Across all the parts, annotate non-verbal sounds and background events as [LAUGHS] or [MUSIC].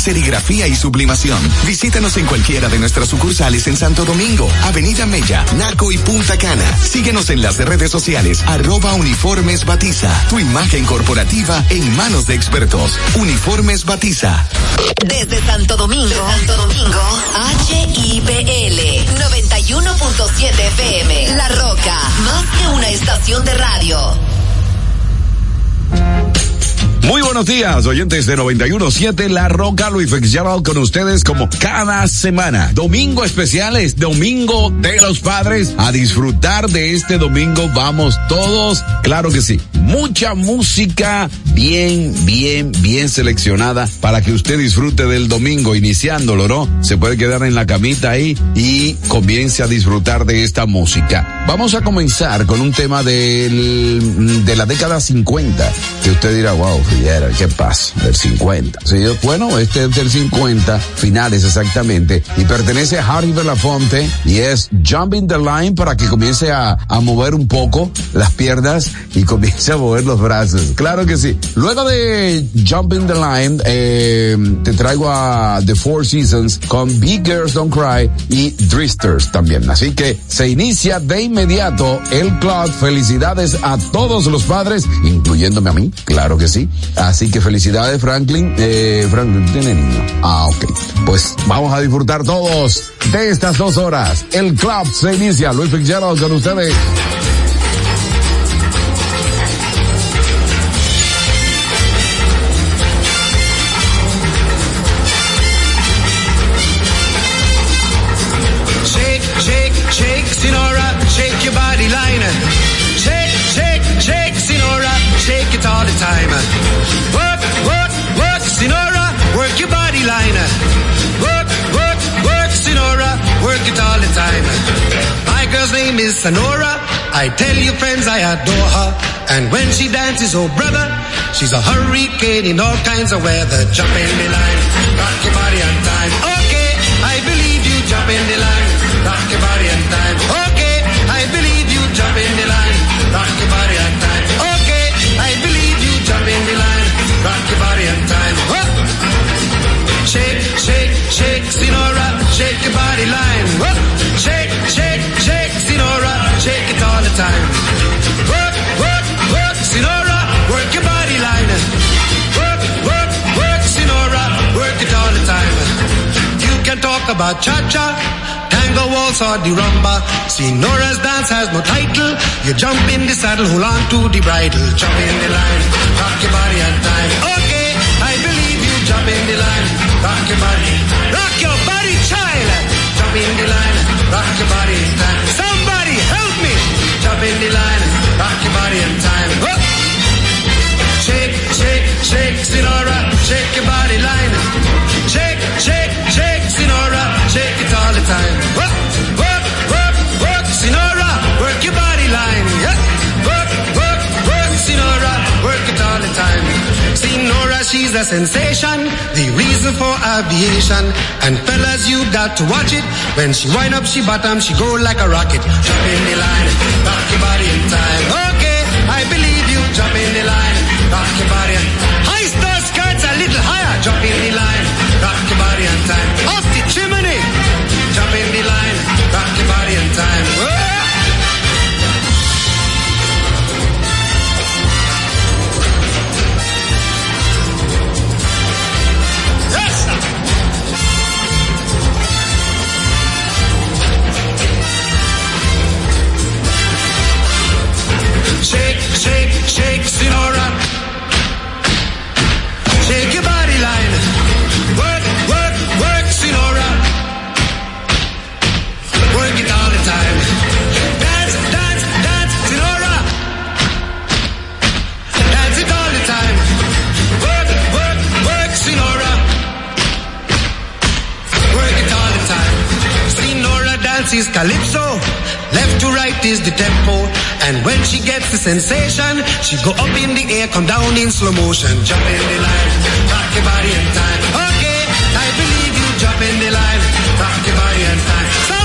serigrafía y sublimación. Visítanos en cualquiera de nuestras sucursales en Santo Domingo, Avenida Mella, Naco y Punta Cana. Síguenos en las redes sociales, arroba uniformes batiza. Tu imagen corporativa en manos de expertos. Uniformes batiza. Desde Santo Domingo, Santo Domingo, HIPL 91.7 FM. La Roca, más que una estación de radio. Muy buenos días, oyentes de 917 La Roca, Luis Fitzgerald con ustedes como cada semana. Domingo especiales, domingo de los padres. A disfrutar de este domingo vamos todos, claro que sí. Mucha música bien, bien, bien seleccionada para que usted disfrute del domingo iniciándolo, ¿no? Se puede quedar en la camita ahí y comience a disfrutar de esta música. Vamos a comenzar con un tema del, de la década 50, que usted dirá, wow, ¿qué pasa? Del 50. Sí, bueno, este es del 50, finales exactamente, y pertenece a Harry Belafonte y es Jumping the Line para que comience a, mover un poco las piernas y comience a mover los brazos. Claro que sí. Luego de Jumping the Line, eh, te traigo a The Four Seasons con Big Girls Don't Cry y Dristers también. Así que se inicia de inmediato el club. Felicidades a todos los padres, incluyéndome a mí, claro que sí. Así que felicidades, Franklin. Eh, Franklin tiene niño. Ah, ok. Pues vamos a disfrutar todos de estas dos horas. El club se inicia. Luis Fitzgerald con ustedes. Is Sonora. I tell you friends, I adore her. And when she dances, oh brother, she's a hurricane in all kinds of weather. Jump in the line, rock your body on time. Okay, I believe you. Jump in the line, rock your body on time. Okay, I believe you. Jump in the line, rock your body on time. Okay, I believe you. Jump in the line, rock your body on time. Whoa. Shake, shake, shake, Sinora, shake your body line. Time. Work, work, work, Sinora, work your body line. Work, work, work, Sinora, work it all the time. You can talk about cha-cha, tango waltz or the rumba. Sinora's dance has no title. You jump in the saddle, hold on to the bridle. Jump in the line, rock your body on time. Okay, I believe you. Jump in the line, rock your body. Rock your body, child. Jump in the line, rock your body in time. The line, rock your body in time. Whoa. Shake, shake, shake, Sinora, shake your body line. Shake, shake, shake, Sinora, shake it all the time. She's a sensation, the reason for aviation. And fellas, you got to watch it. When she wind up, she bottom, she go like a rocket. Jump in the line, rock your body in time. Okay, I believe you. Jump in the line, rock your body. High star skirts a little higher. Jump in the sensation, she go up in the air, come down in slow motion. Jump in the line, rock your body in time. Okay, I believe you. Jump in the line, rock your body in time.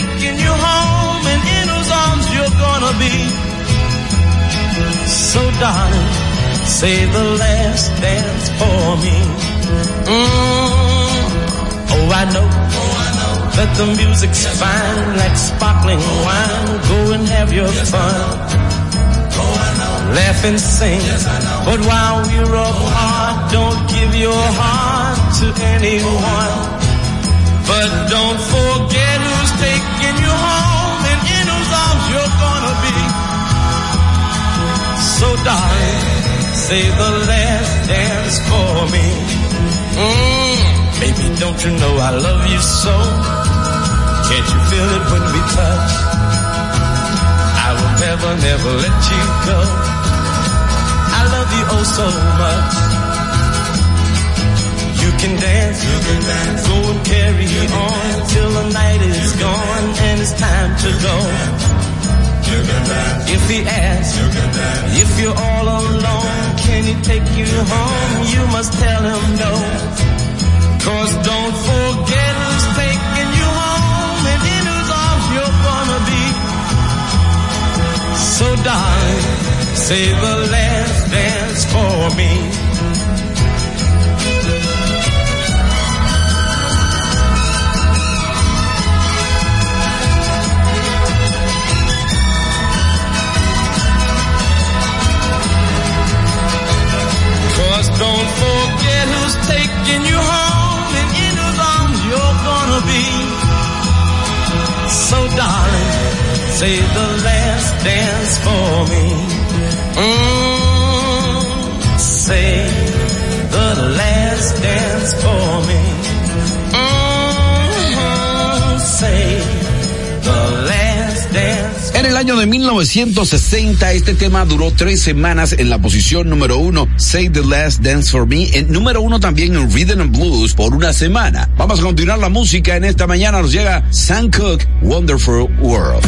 Taking you home and in whose arms you're gonna be. So darling, say the last dance for me. Mm. Oh, I know. I know that the music's yes, fine, like sparkling wine. Go and have your fun. Oh, Laugh and sing. Yes, but while we're apart, don't give your heart to anyone. But don't forget you home and in whose arms you're gonna be. So darling, say the last dance for me. Mm, baby, don't you know I love you so? Can't you feel it when we touch? I will never, never let you go. I love you oh so much. You can dance, you can dance, go and carry on till the night is gone and it's time to go. If he asks, if you're all alone, can he take you home? You must tell him no. Cause don't forget who's taking you home and in whose arms you're gonna be. So darling, say the last dance for me. Don't forget who's taking you home and in whose arms you're gonna be. So darling, say the last dance for me. Mm, say the last dance for me. En el año de 1960, este tema duró tres semanas en la posición número uno, Say the Last Dance for Me, en número uno también en Rhythm and Blues por una semana. Vamos a continuar la música en esta mañana, nos llega Sam Cooke, Wonderful World.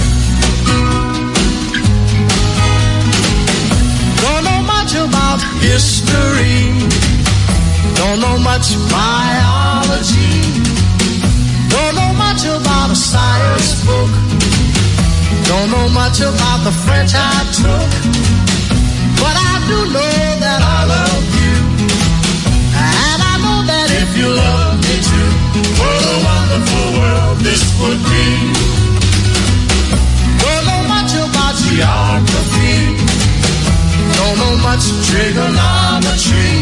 History. Don't know much biology. Don't know much about a science book. Don't know much about the French I took. But I do know that I love you. And I know that if you love me too, what a wonderful world this would be. Don't know much about geography. Don't know much trigonometry.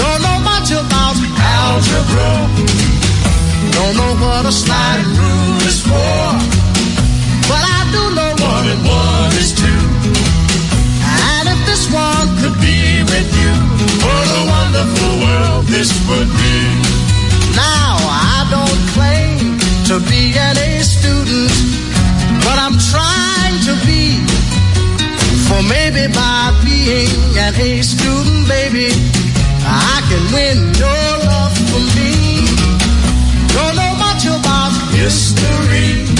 Don't know much about algebra. Don't know what a slide rule is for. One and one is two. And if this one could be with you, what a wonderful world this would be. Now I don't claim to be an A student, but I'm trying to be. For maybe by being an A student, baby, I can win your love for me. Don't know much about history.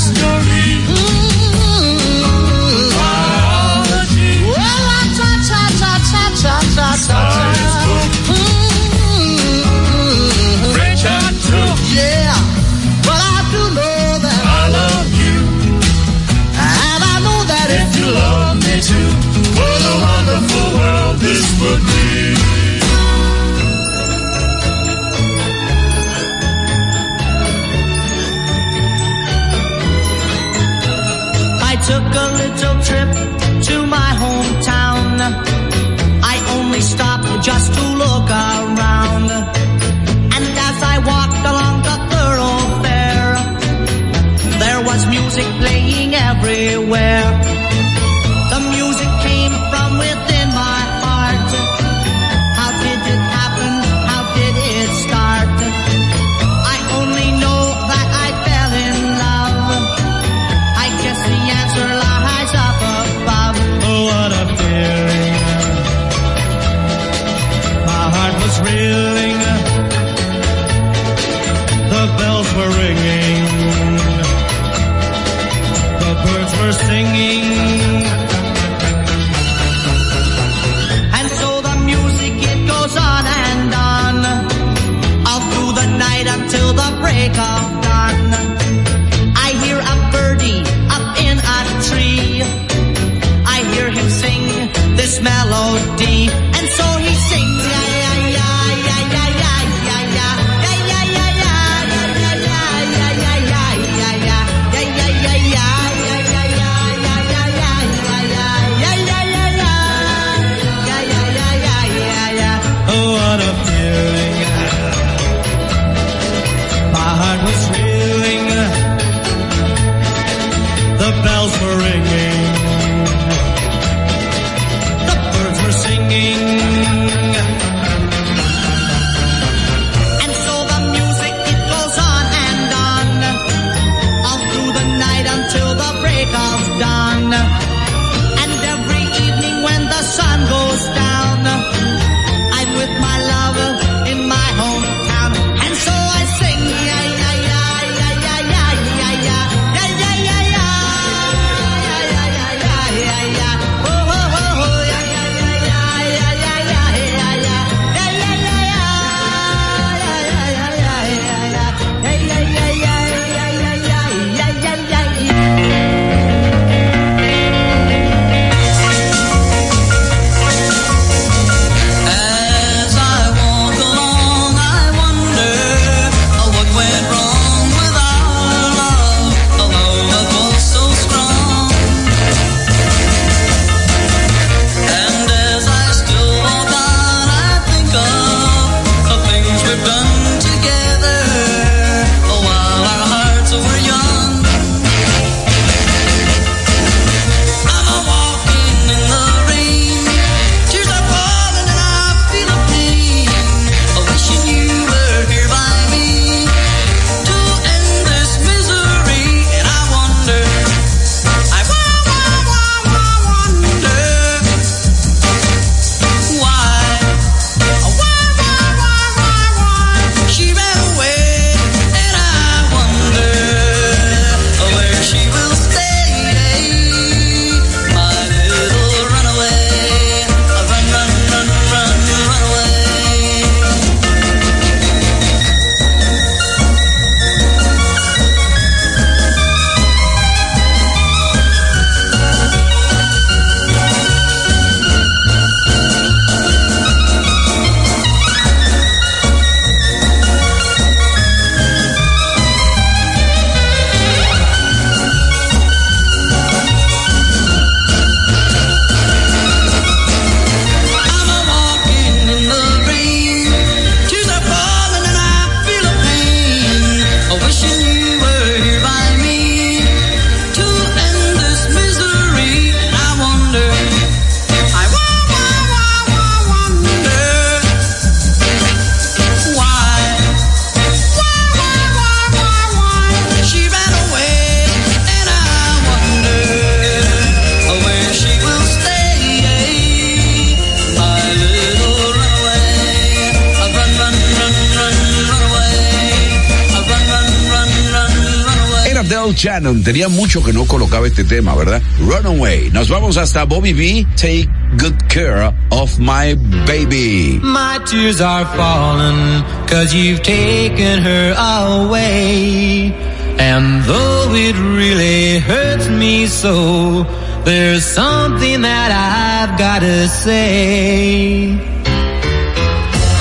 bueno, tenía mucho que no colocaba este tema, ¿verdad? Runaway. Nos vamos hasta Bobby B. Take good care of my baby. My tears are falling, cause you've taken her away. And though it really hurts me so, there's something that I've gotta say.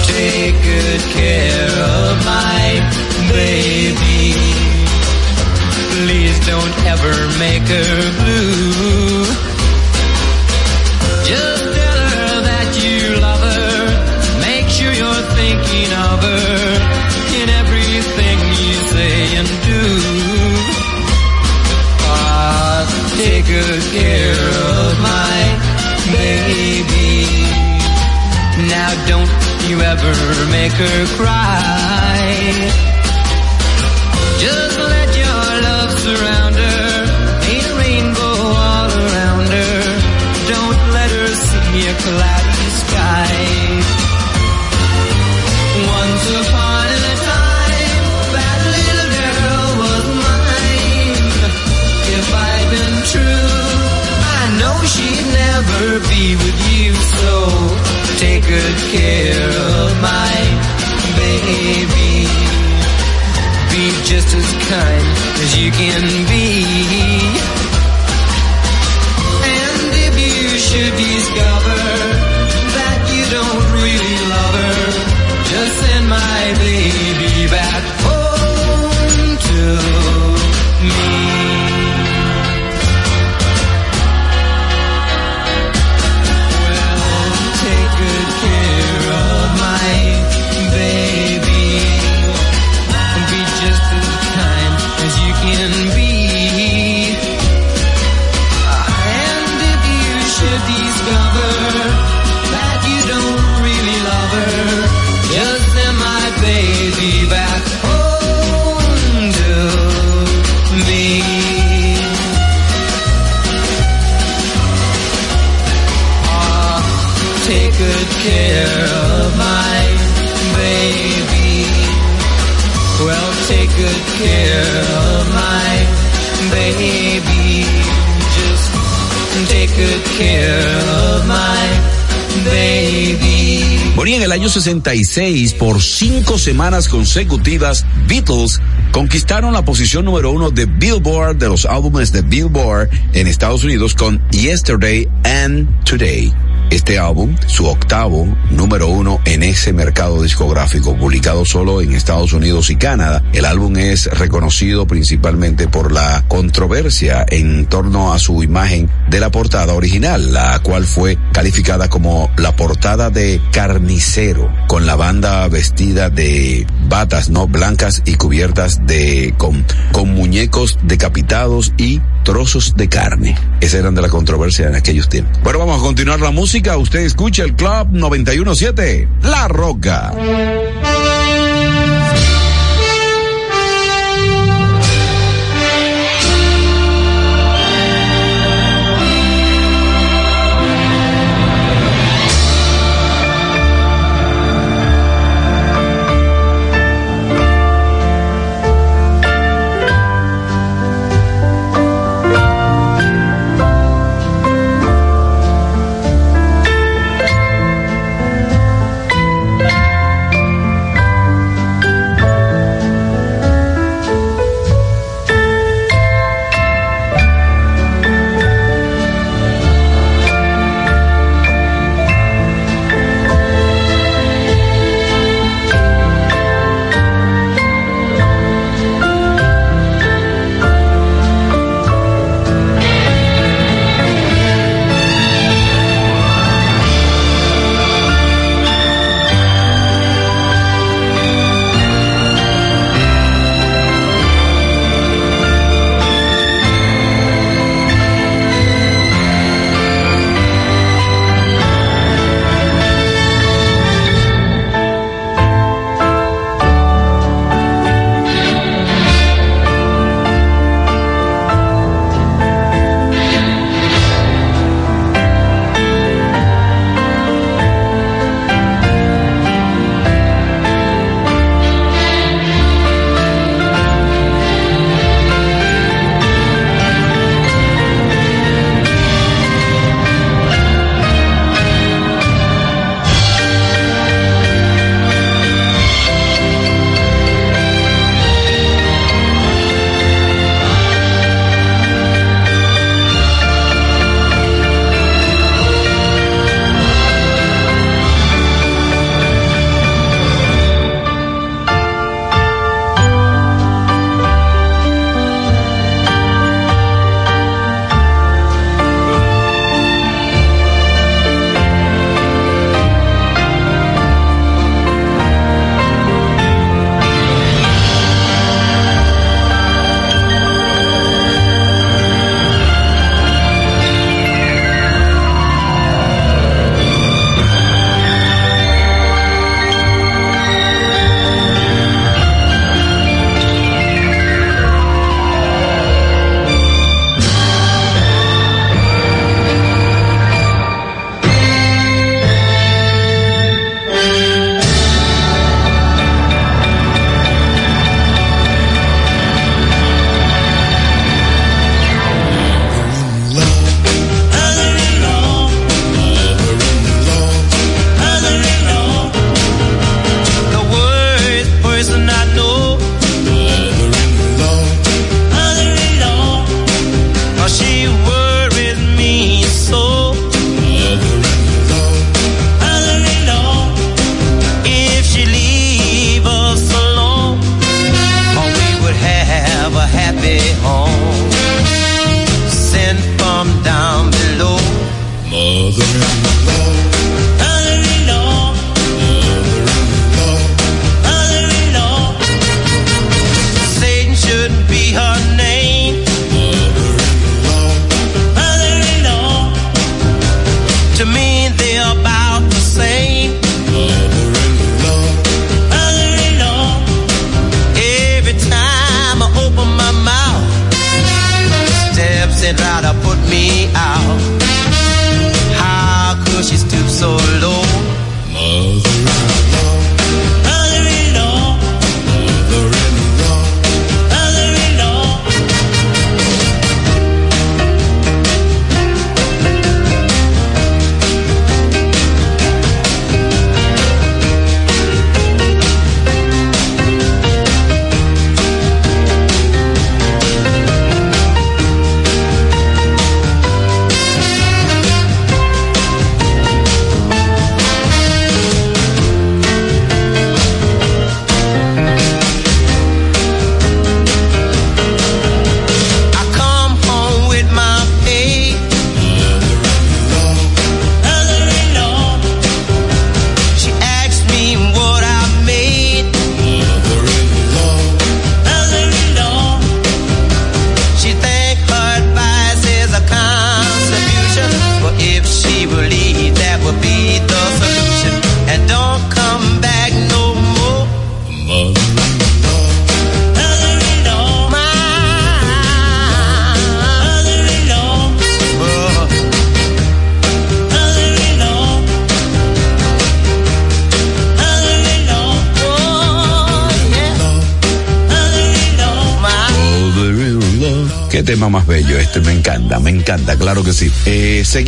Take good care make her blue. Just tell her that you love her. Make sure you're thinking of her in everything you say and do. Ah, take good care of my baby. Now don't you ever make her cry. Just as kind as you can be. Good en el año 66, por cinco semanas consecutivas, Beatles conquistaron la posición número uno de Billboard, de los álbumes de Billboard en Estados Unidos con Yesterday and Today. Este álbum, su octavo número uno en ese mercado discográfico, publicado solo en Estados Unidos y Canadá. El álbum es reconocido principalmente por la controversia en torno a su imagen de la portada original, la cual fue calificada como la portada de carnicero, con la banda vestida de batas no blancas y cubiertas de con, con muñecos decapitados y trozos de carne. Esa eran de la controversia en aquellos tiempos. Bueno, vamos a continuar la música. Usted escucha el Club 917, La Roca.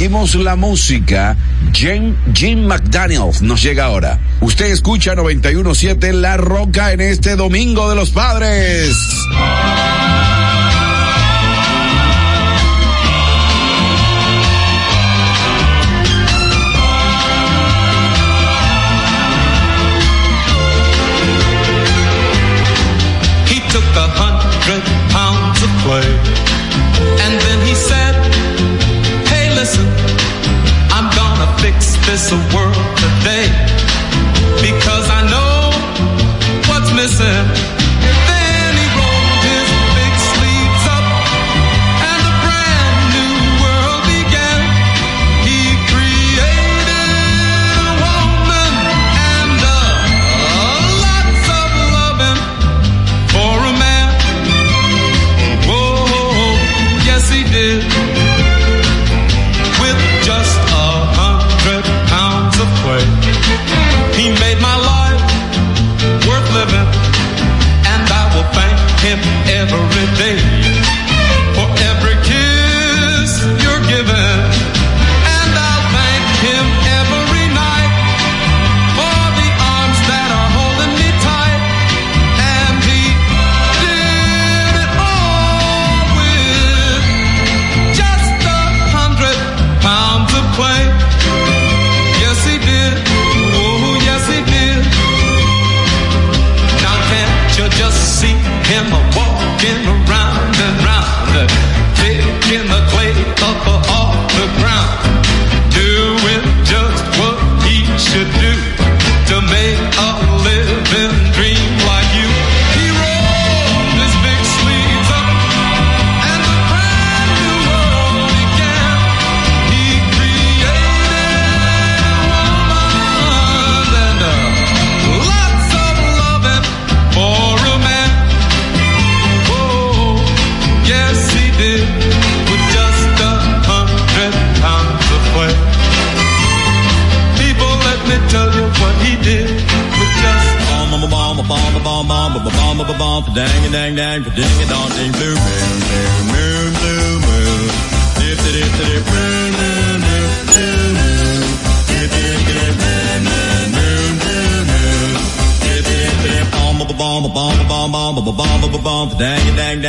Seguimos la música. Jim, Jim McDaniels nos llega ahora. Usted escucha 917 La Roca en este Domingo de los Padres. miss the world today because I know what's missing.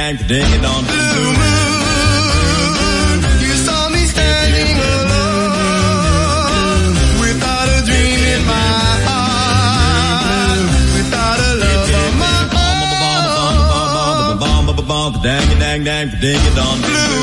time to it on blue moon. You saw me standing alone without a dream in my heart, without a love of my own. Dang it, dang, dang, dig it on blue.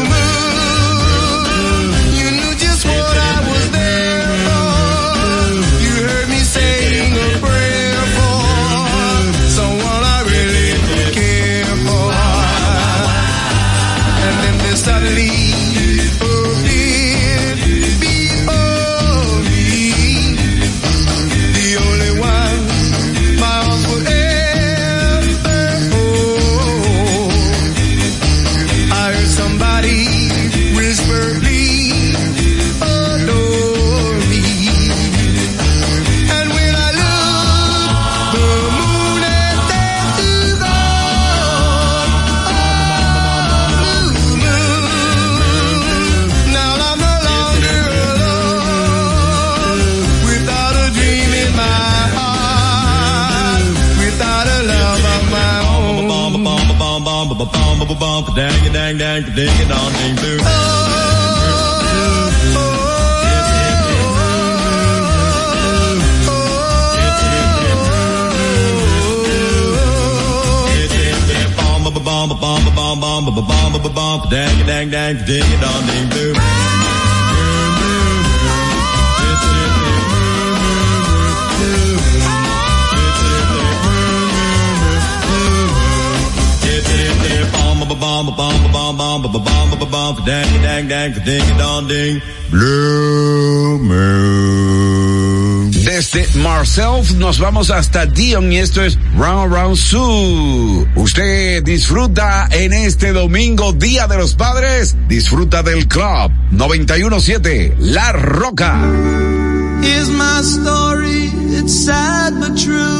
ding, ding, blue moon. Desde Marself nos vamos hasta Dion y esto es Round Round Zoo. Usted disfruta en este domingo, Día de los Padres, disfruta del Club 917 La Roca. Here's my story, it's sad but true.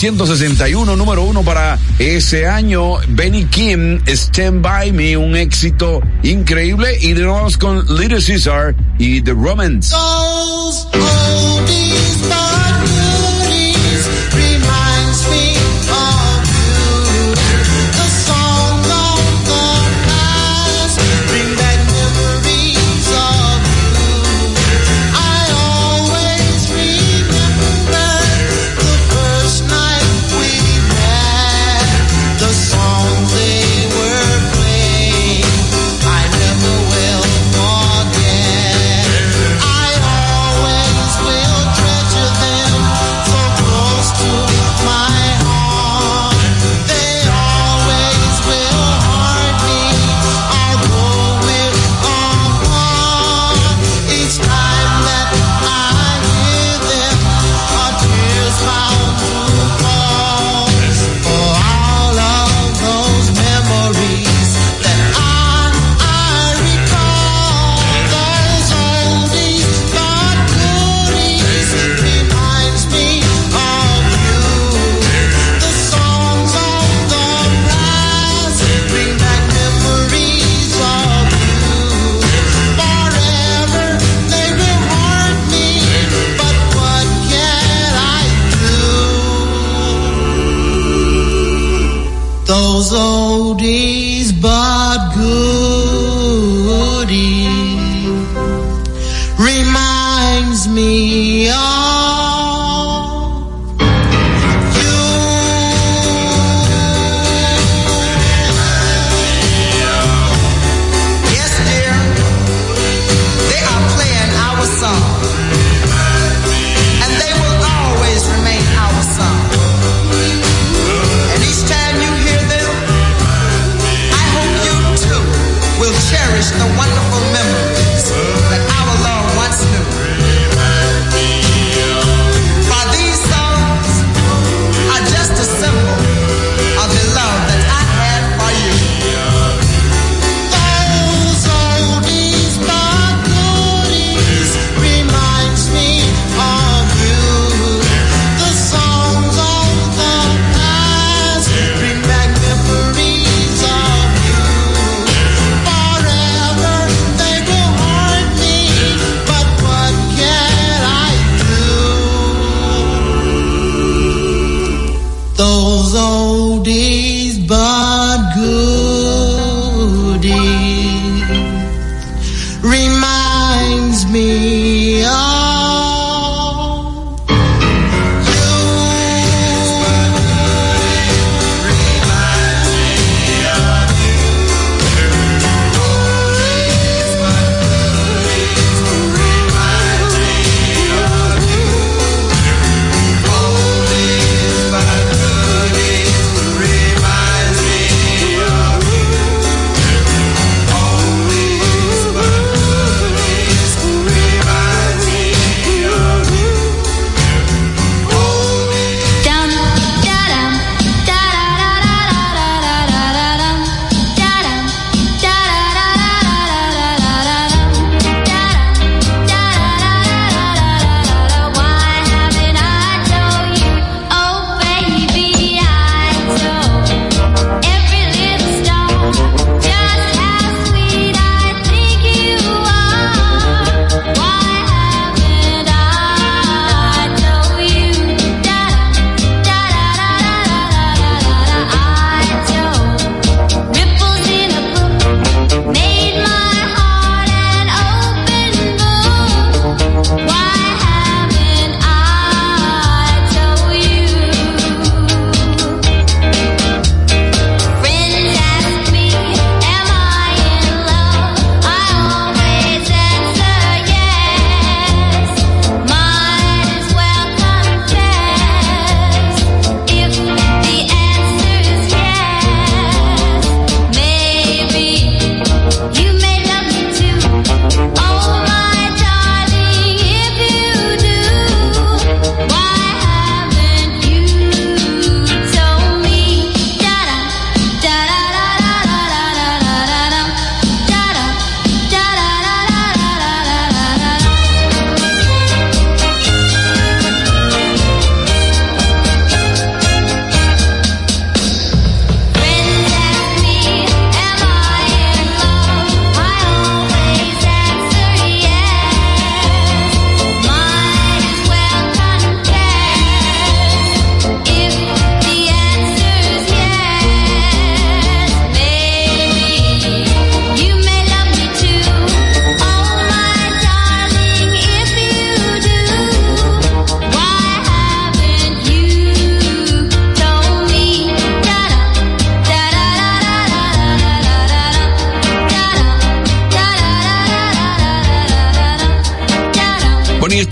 1961, número uno para ese año, Benny Kim, Stand By Me, un éxito increíble, y de nuevo con Little Caesar y The Romans. oldies but goodies reminds me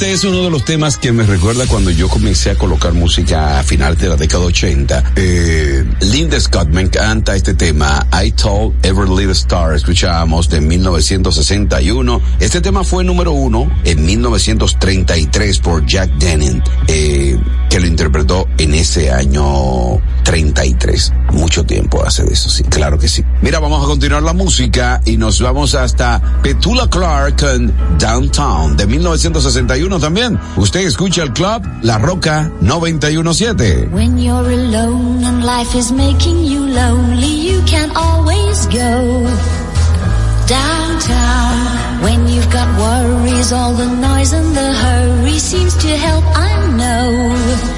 este es uno de los temas que me recuerda cuando yo comencé a colocar música a finales de la década 80. Eh, Linda Scott me encanta este tema, I Told Every Little Star, escuchábamos de 1961. Este tema fue número uno en 1933 por Jack Denning, eh, que lo interpretó en ese año 33. Mucho tiempo hace de eso, sí, claro que sí. Mira, vamos a continuar la música y nos vamos hasta Petula Clark con Downtown de 1961 también. Usted escucha el club La Roca 917. When you're alone and life is making you lonely, you can always go downtown. When you've got worries, all the noise and the hurry seems to help, I know.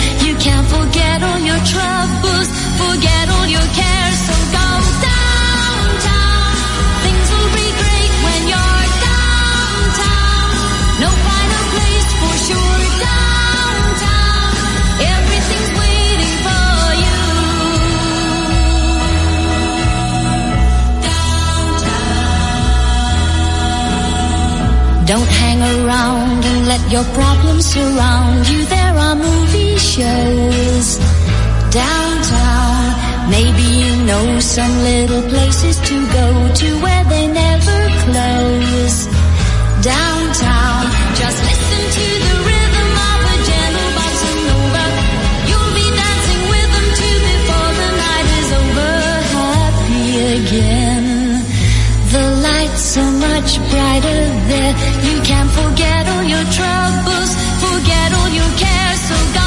Don't hang around and let your problems surround you. There are movie shows downtown. Maybe you know some little places to go to where they never close. Downtown, just listen to the much brighter there. You can forget all your troubles, forget all your cares. So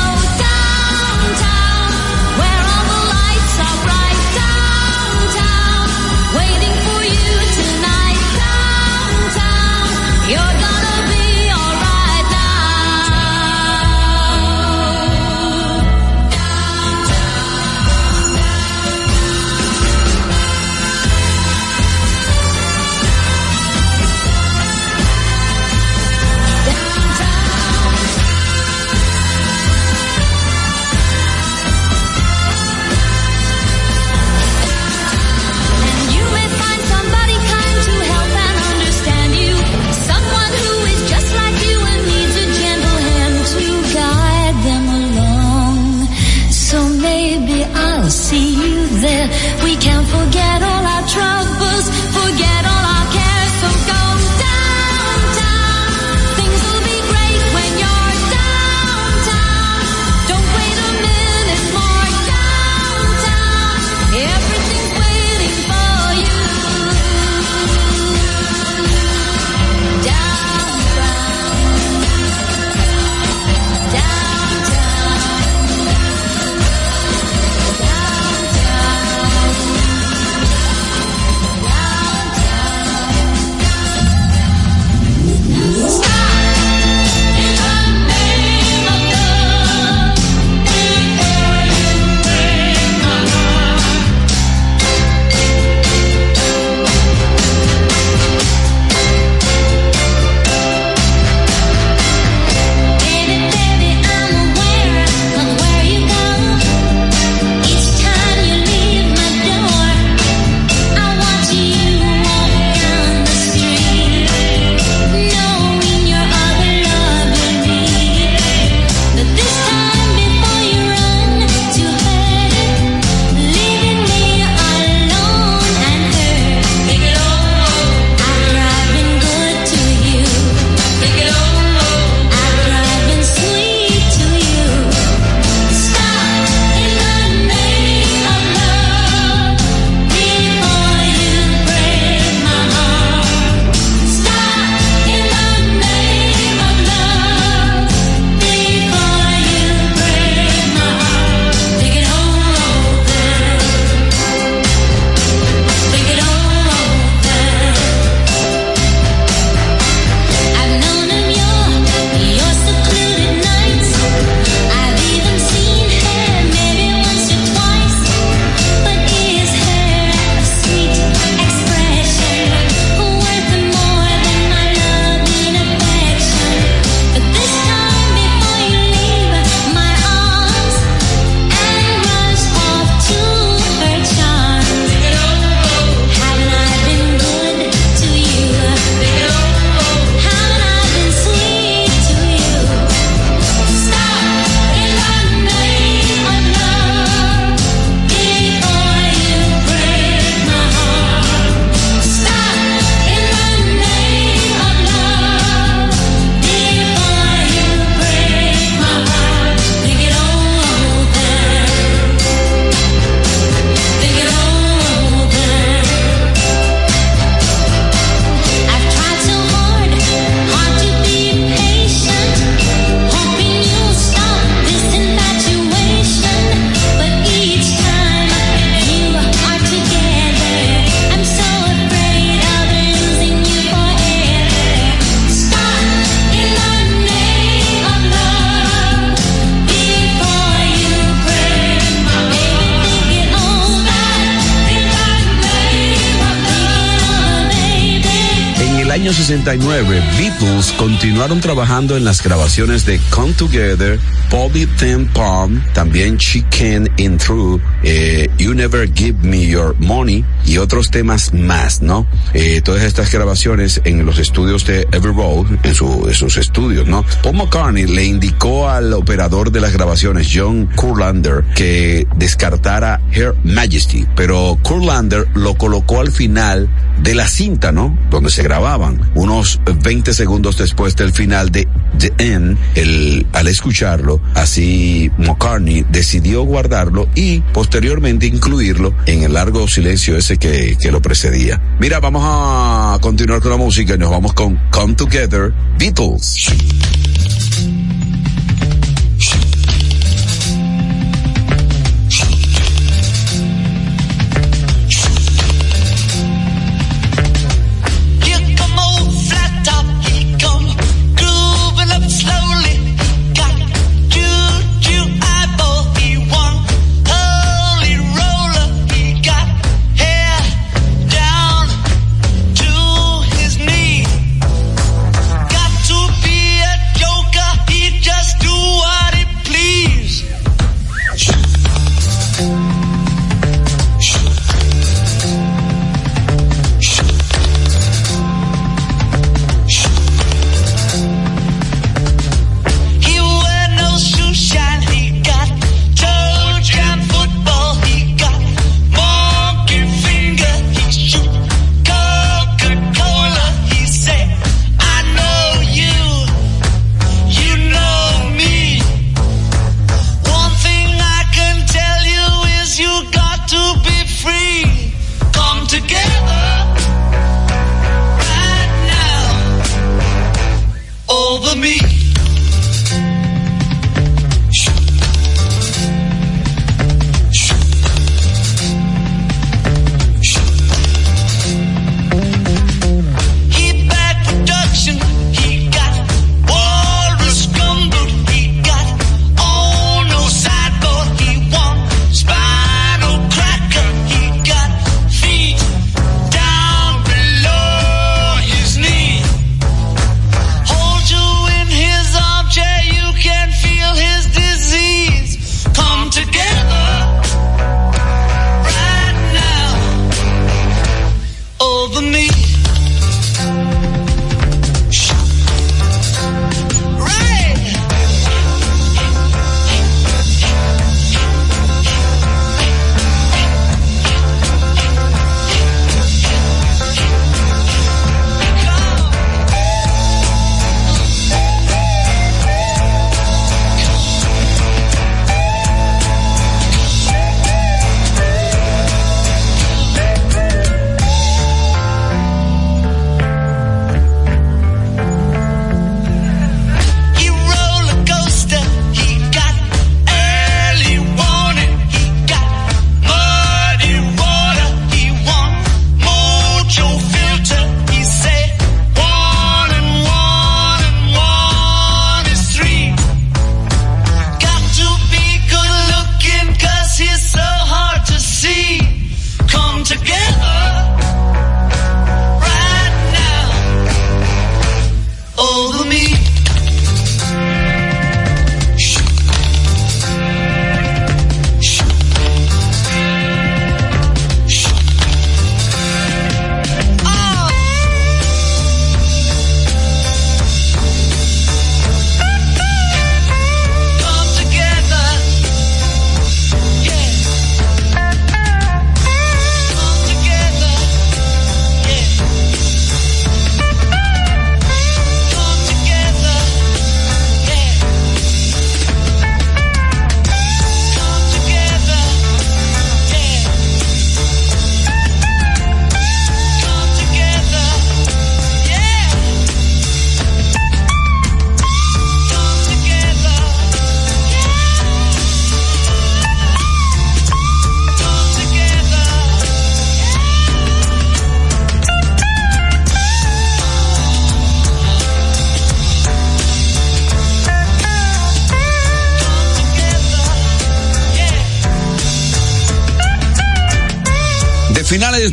Continuaron trabajando en las grabaciones de Come Together, Bobby Ten Palm, también Chicken in True, eh, You Never Give Me Your Money y otros temas más, ¿no? Eh, todas estas grabaciones en los estudios de Every Road, en sus estudios, ¿no? Paul McCartney le indicó al operador de las grabaciones, John Kurlander, que descartara Her Majesty, pero Kurlander lo colocó al final de la cinta, ¿no? Donde se grababan. Unos 20 segundos después del final de The End, el, al escucharlo, así McCartney decidió guardarlo y posteriormente incluirlo en el largo silencio ese que, que lo precedía. Mira, vamos a continuar con la música y nos vamos con Come Together, Beatles.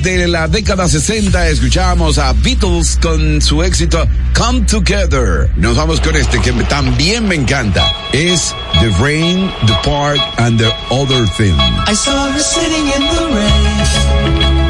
desde la década 60 escuchamos a Beatles con su éxito Come Together. Nos vamos con este que también me encanta. Es The Rain, The Park and The Other Thing. I saw her sitting in the rain.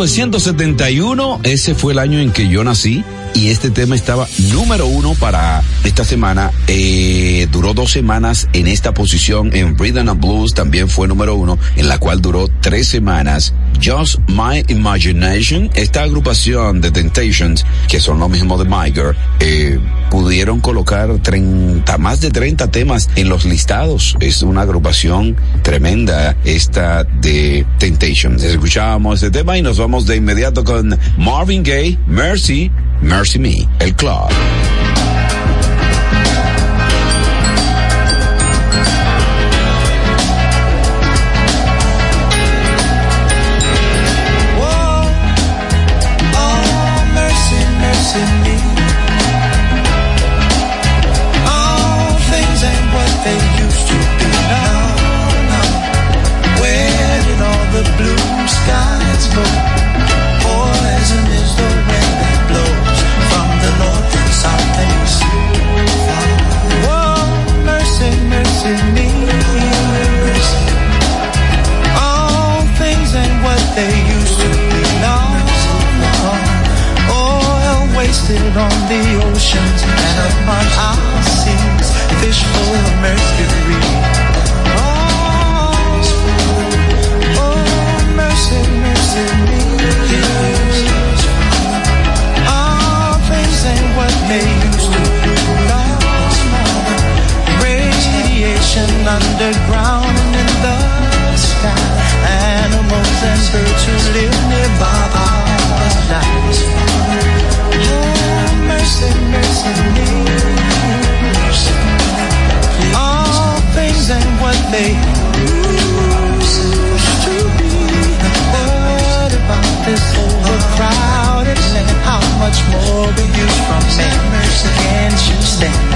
1971, ese fue el año en que yo nací y este tema estaba número uno para esta semana. Eh, duró dos semanas en esta posición en Rhythm and Blues, también fue número uno, en la cual duró tres semanas. Just My Imagination, esta agrupación de Temptations, que son lo mismo de Miger, eh, pudieron colocar 30, más de 30 temas en los listados. Es una agrupación tremenda esta de Temptations. Escuchábamos este tema y nos vamos de inmediato con Marvin Gaye, Mercy, Mercy Me, el club. animals and birds who live nearby at night. Mercy, mercy me. All things what they used to be. What about this overcrowded land? How much more we use from man? Can't you stand?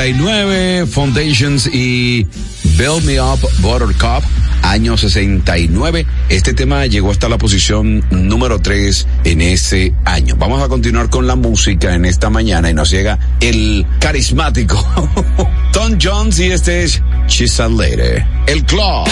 69, Foundations y Build Me Up Buttercup. Año 69. Este tema llegó hasta la posición número 3 en ese año. Vamos a continuar con la música en esta mañana y nos llega el carismático [LAUGHS] Tom Jones y este es She's a. El Club.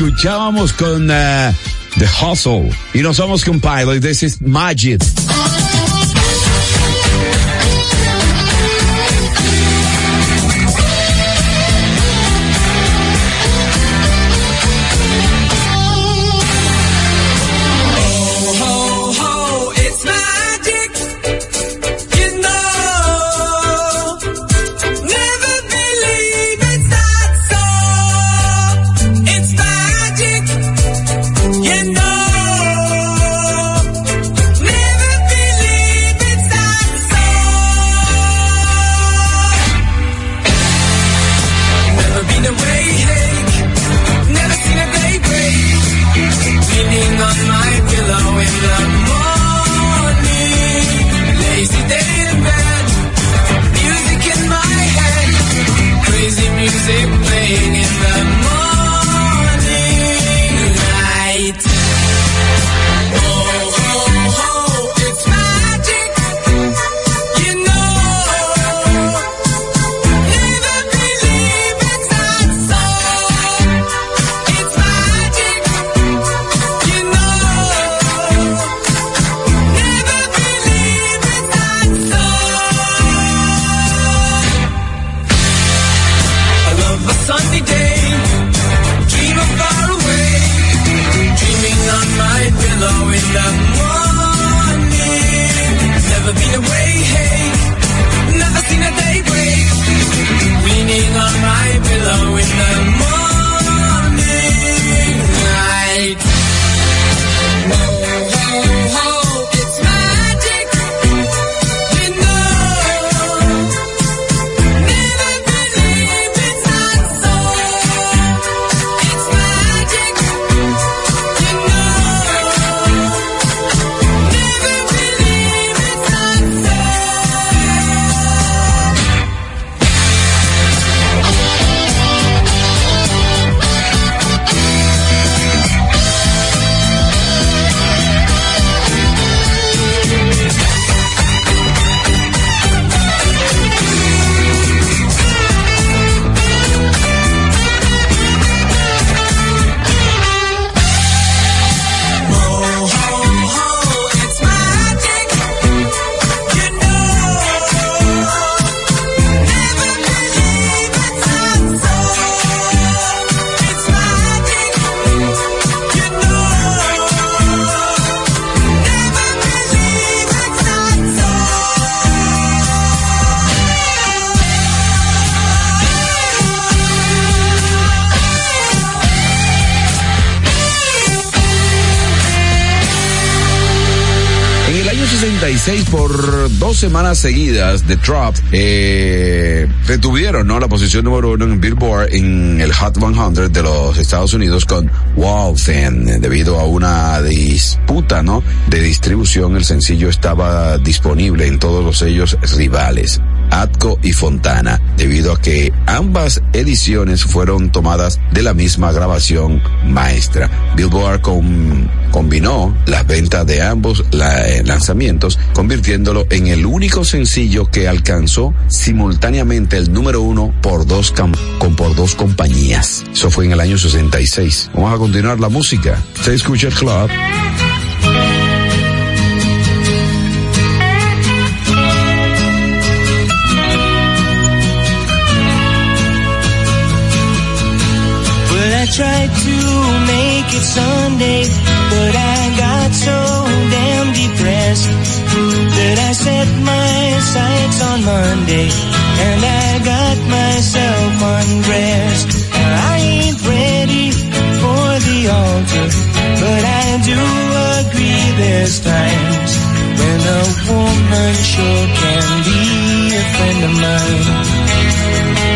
Escuchábamos con uh, The Hustle. Y nos vamos con. This is Magic. Seguidas, The Trop eh, retuvieron ¿no? la posición número uno en Billboard en el Hot 100 de los Estados Unidos con Walton. Debido a una disputa ¿no? de distribución, el sencillo estaba disponible en todos los sellos rivales. Atco y Fontana, debido a que ambas ediciones fueron tomadas de la misma grabación maestra. Billboard con- combinó las ventas de ambos eh, lanzamientos, convirtiéndolo en el único sencillo que alcanzó simultáneamente el número uno por dos, con, por dos compañías. Eso fue en el año 66. Vamos a continuar la música. Se escucha el club. Tried sights on Monday and I got myself undressed. I ain't ready for the altar, but I do agree there's times when a woman sure can be a friend of mine.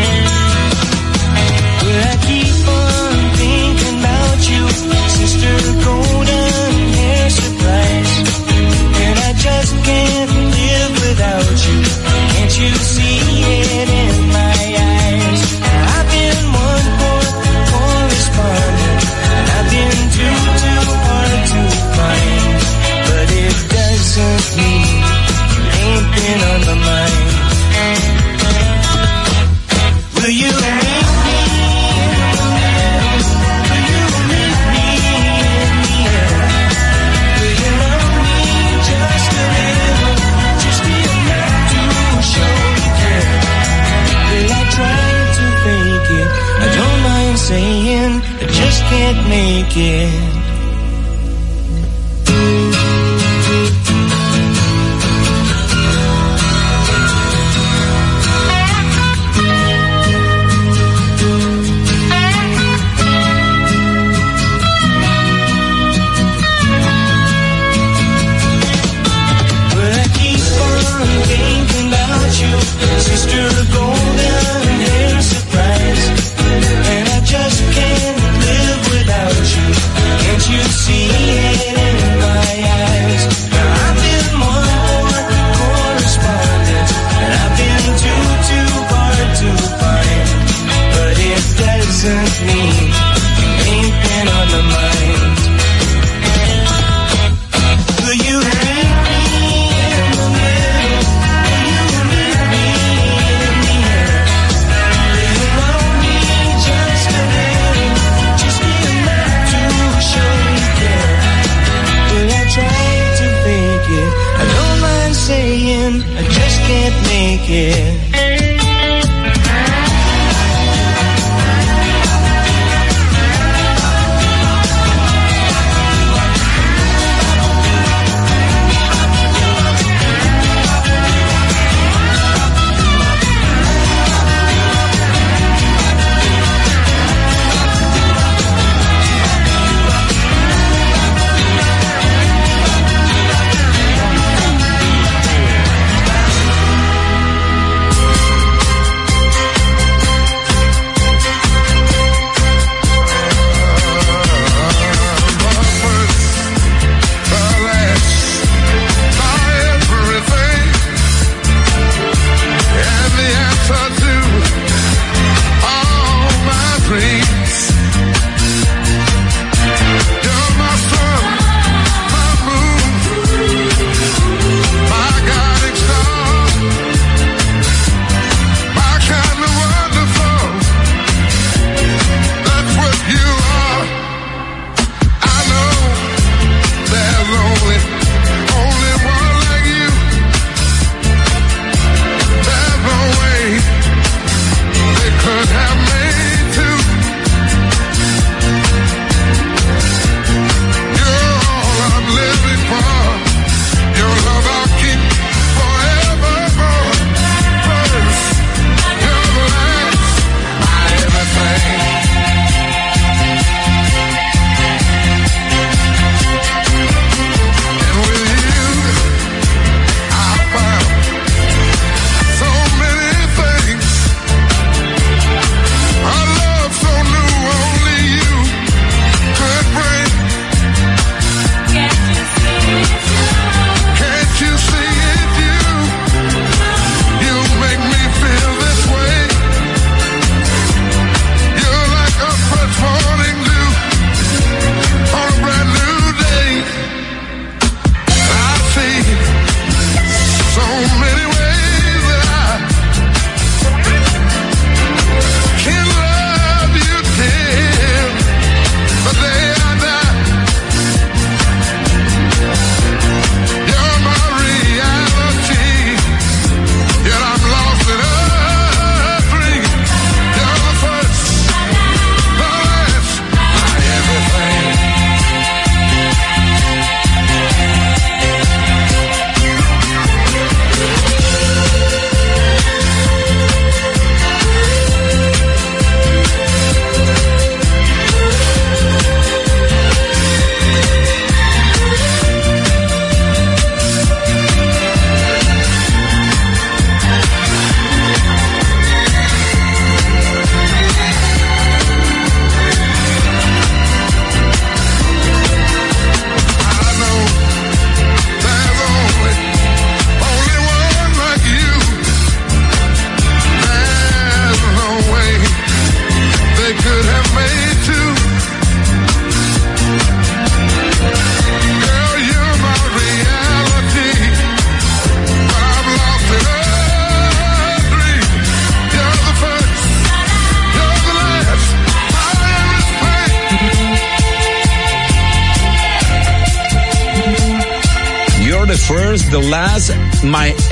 make it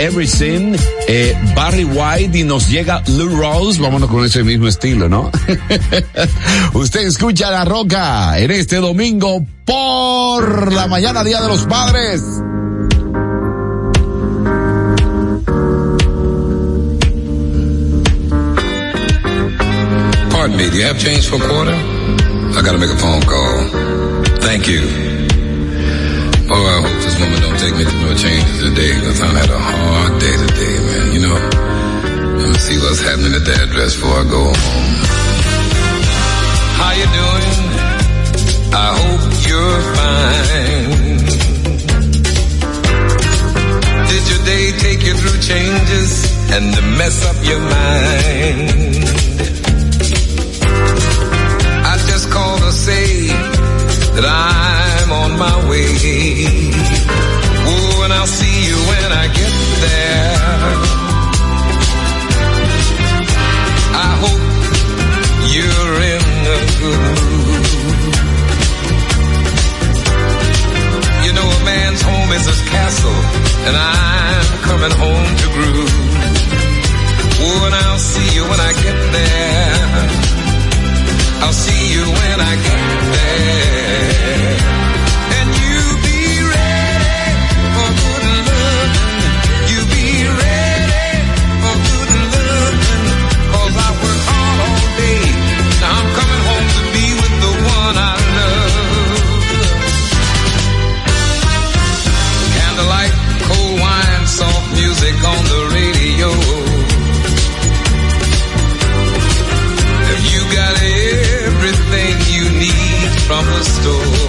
Everything, eh, Barry White y nos llega Lou Rose. Vámonos con ese mismo estilo, ¿no? [LAUGHS] Usted escucha La Roca en este domingo por la mañana, Día de los Padres. Pardon me, do you have change for a quarter? I gotta make a phone call. Thank you. Oh, I hope this woman don't take me through no changes today, cause I had a hard day today, man. You know, let me see what's happening at the address before I go home. How you doing? I hope you're fine. Did your day take you through changes and to mess up your mind? I just called to say that I away. Oh, and I'll see you when I get there. I hope you're in a good mood. You know a man's home is his castle, and I'm coming home to groove. Oh, and I'll see you when I get there. I'll see you when I get there. store.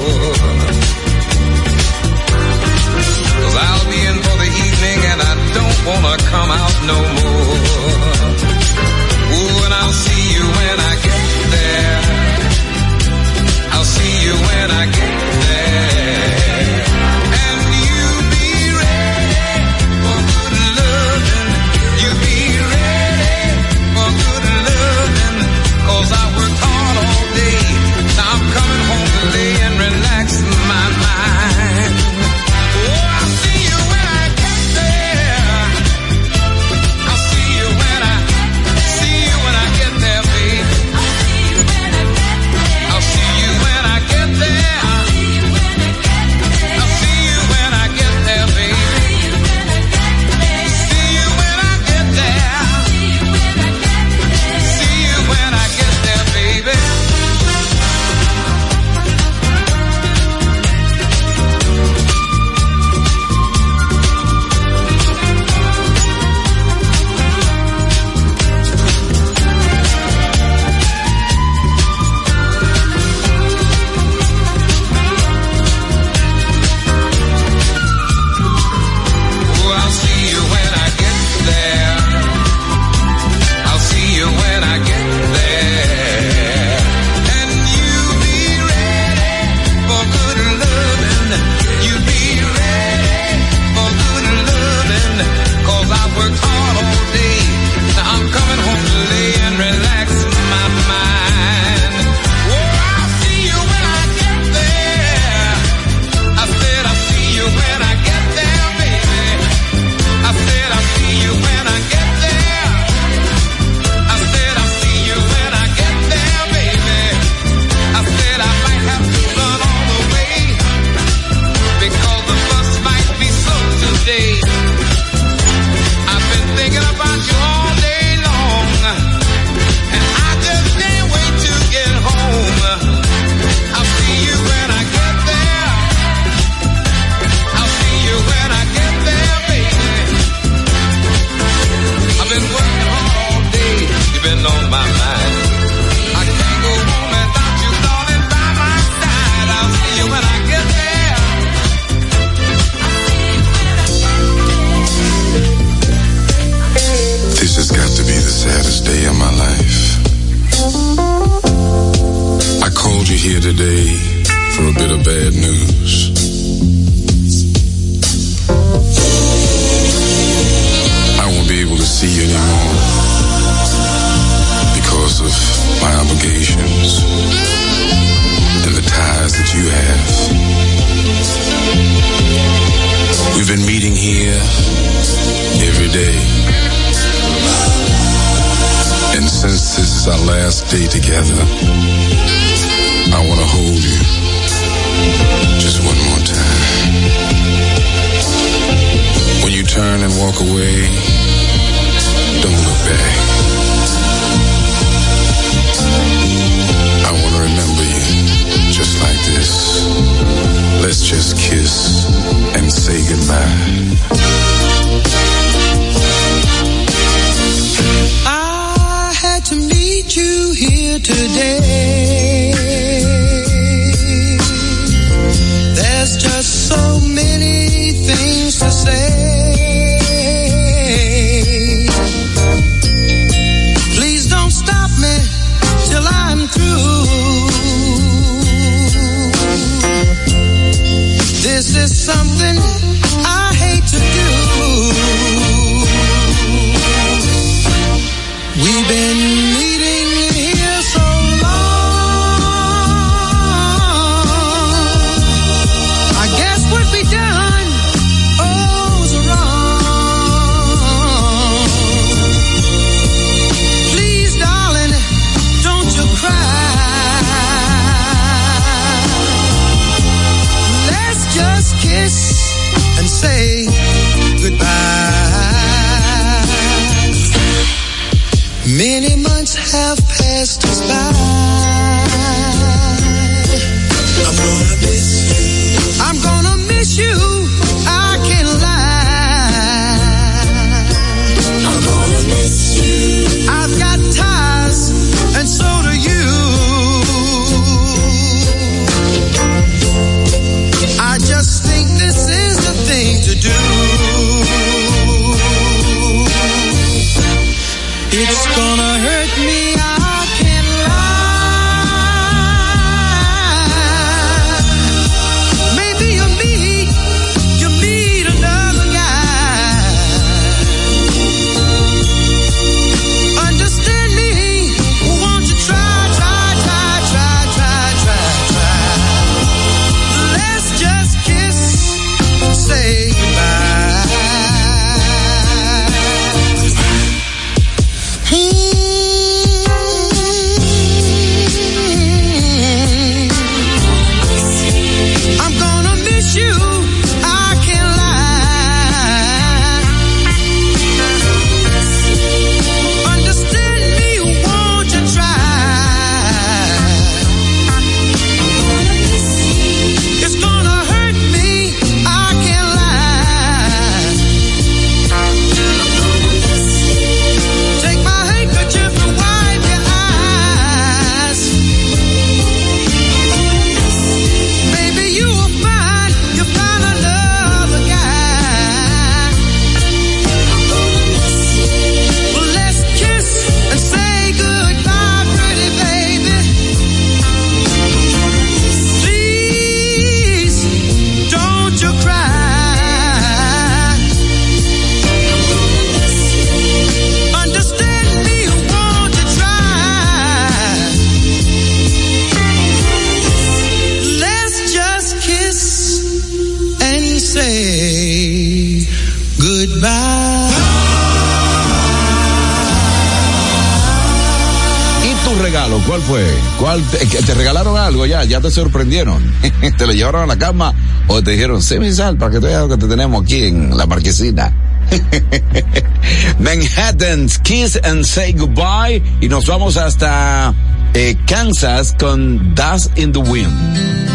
te sorprendieron? [LAUGHS] ¿Te lo llevaron a la cama o te dijeron, sí, mi sal, para que te veas lo que te tenemos aquí en la marquesina? [LAUGHS] Manhattan's Kiss and Say Goodbye y nos vamos hasta eh, Kansas con Dust in the Wind.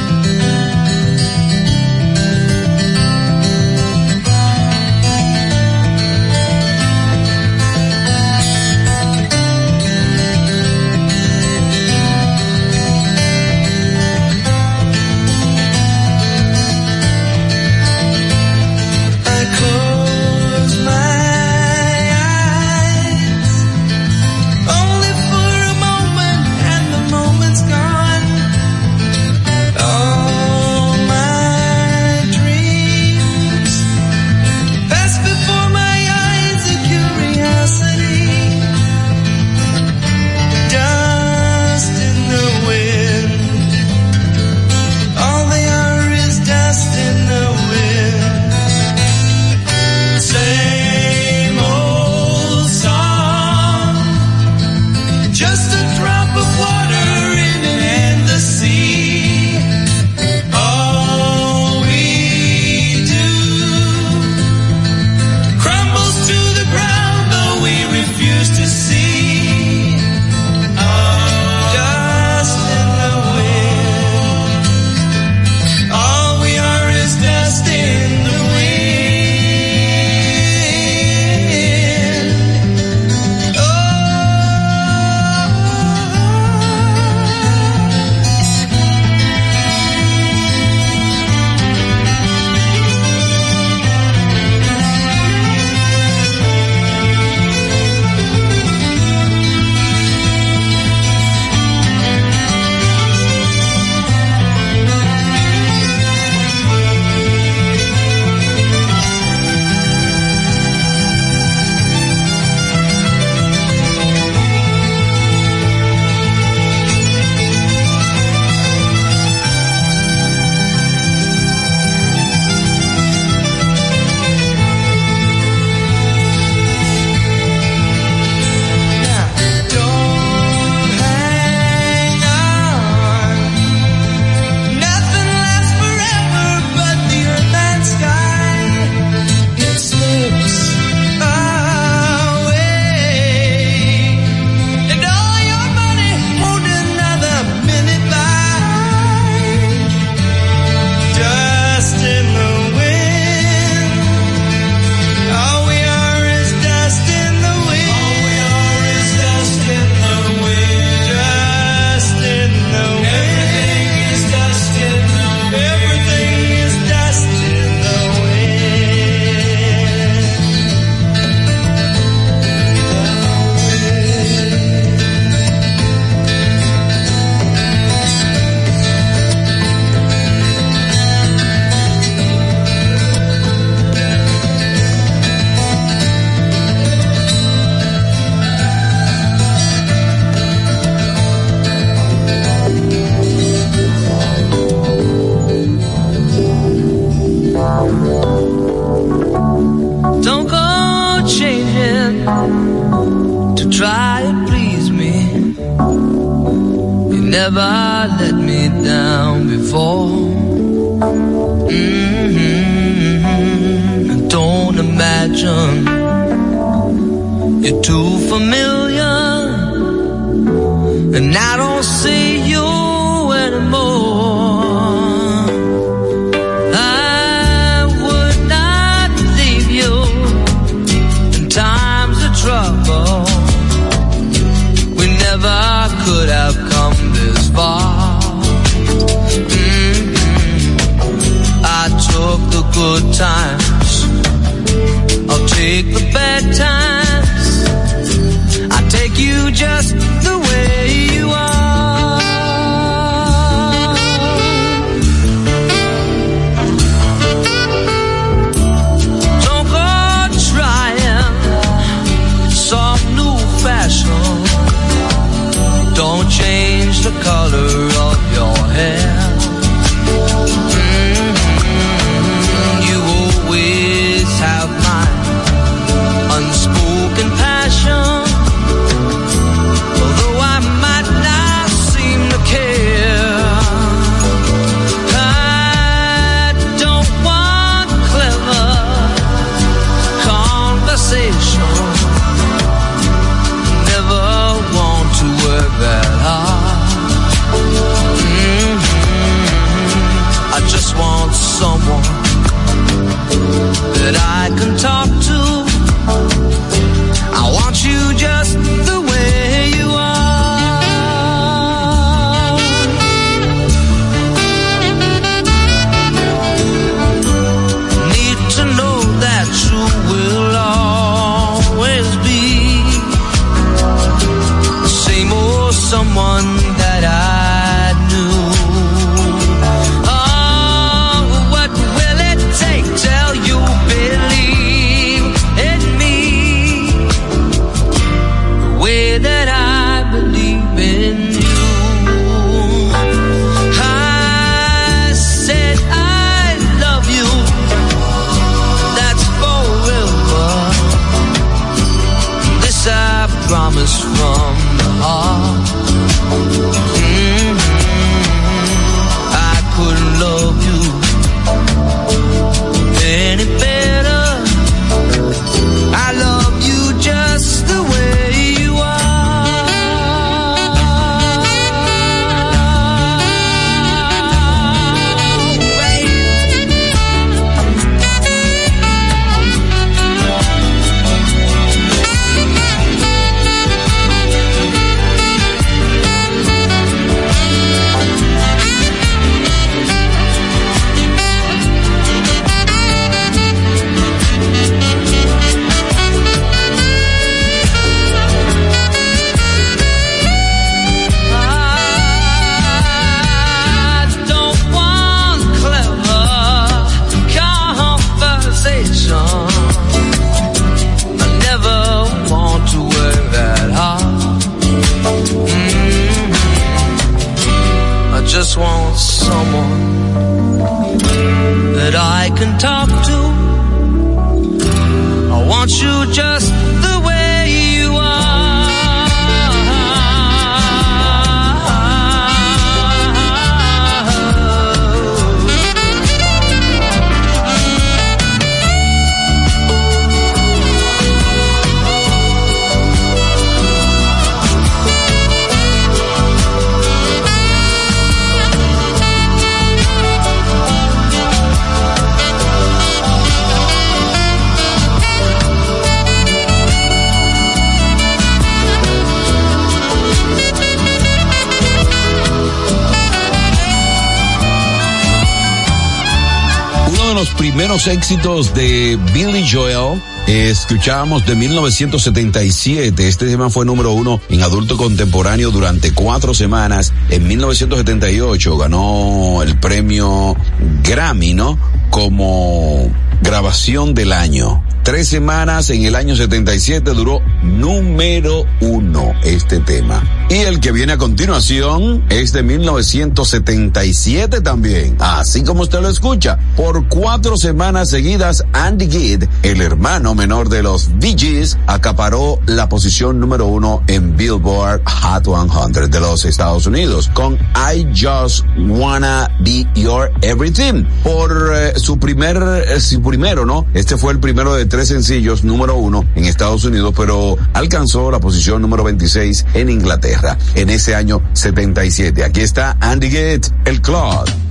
primeros éxitos de Billy Joel escuchábamos de 1977. Este tema fue número uno en adulto contemporáneo durante cuatro semanas. En 1978 ganó el premio Grammy, ¿no? Como grabación del año. Tres semanas en el año 77 duró número uno este tema. Y el que viene a continuación es de 1977 también. Así como usted lo escucha. Por cuatro semanas seguidas, Andy Gidd, el hermano menor de los Bee Gees, acaparó la posición número uno en Billboard Hot 100 de los Estados Unidos con I Just Wanna Be Your Everything. Por eh, su primer, eh, su primero, ¿no? Este fue el primero de tres sencillos número uno en Estados Unidos, pero alcanzó la posición número 26 en Inglaterra en ese año 77. Aquí está Andy Gidd, el Claude.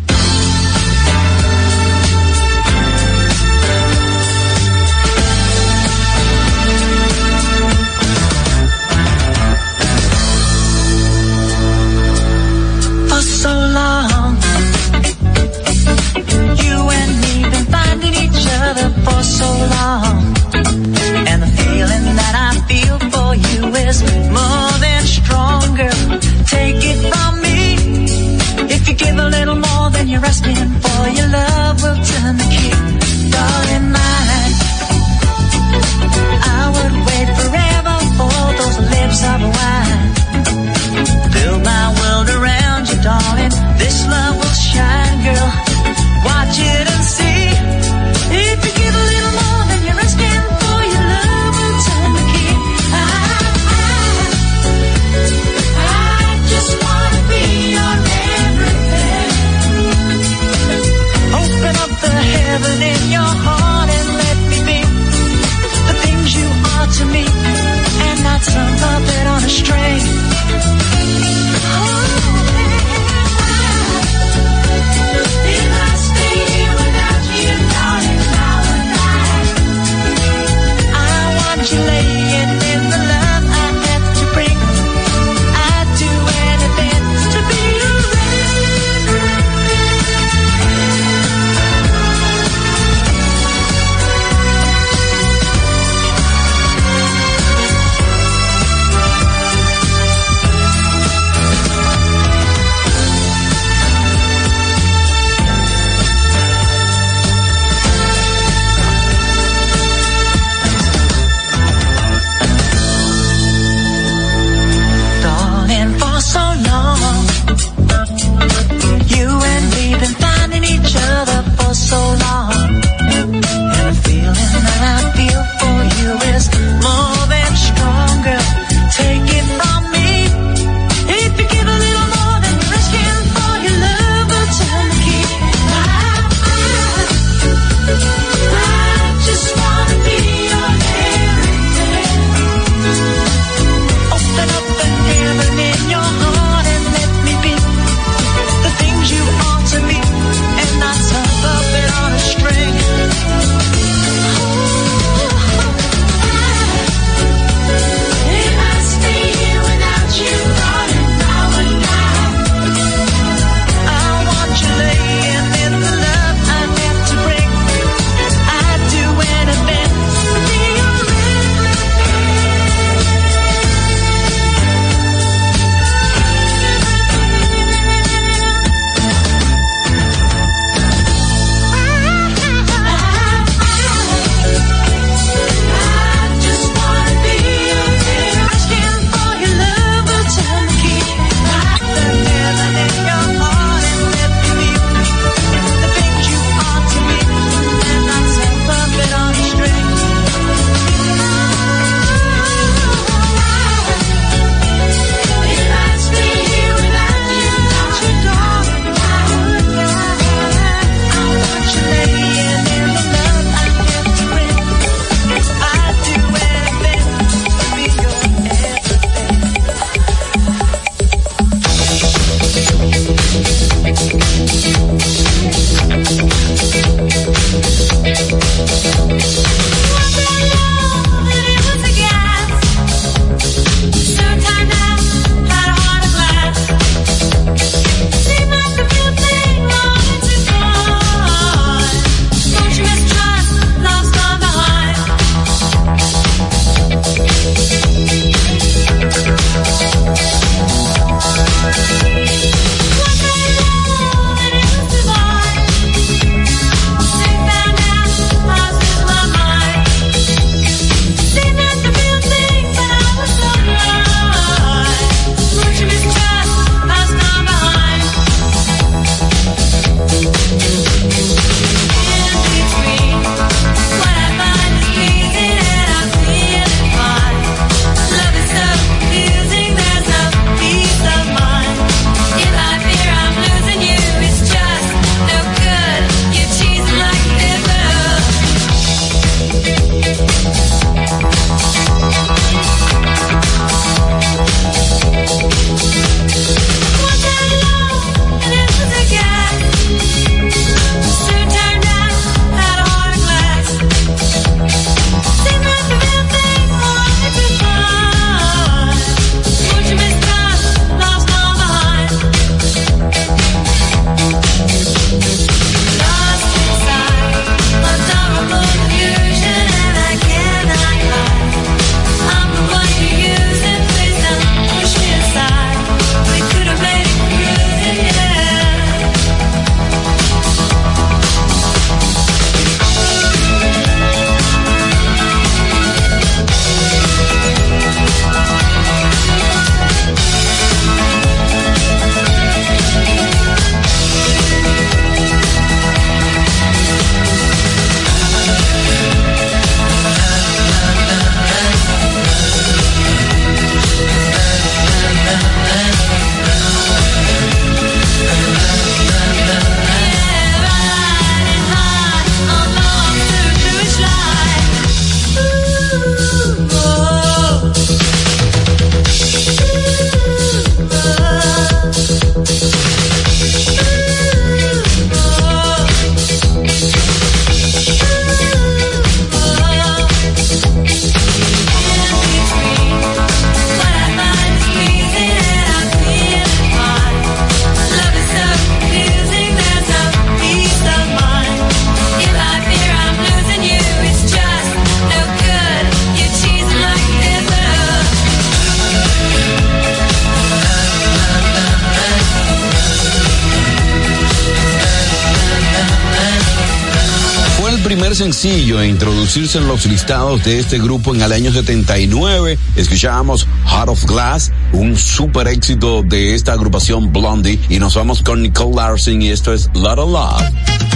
introducirse en los listados de este grupo en el año 79. Escuchábamos Heart of Glass, un super éxito de esta agrupación Blondie, y nos vamos con Nicole Larson y esto es Lot of Love.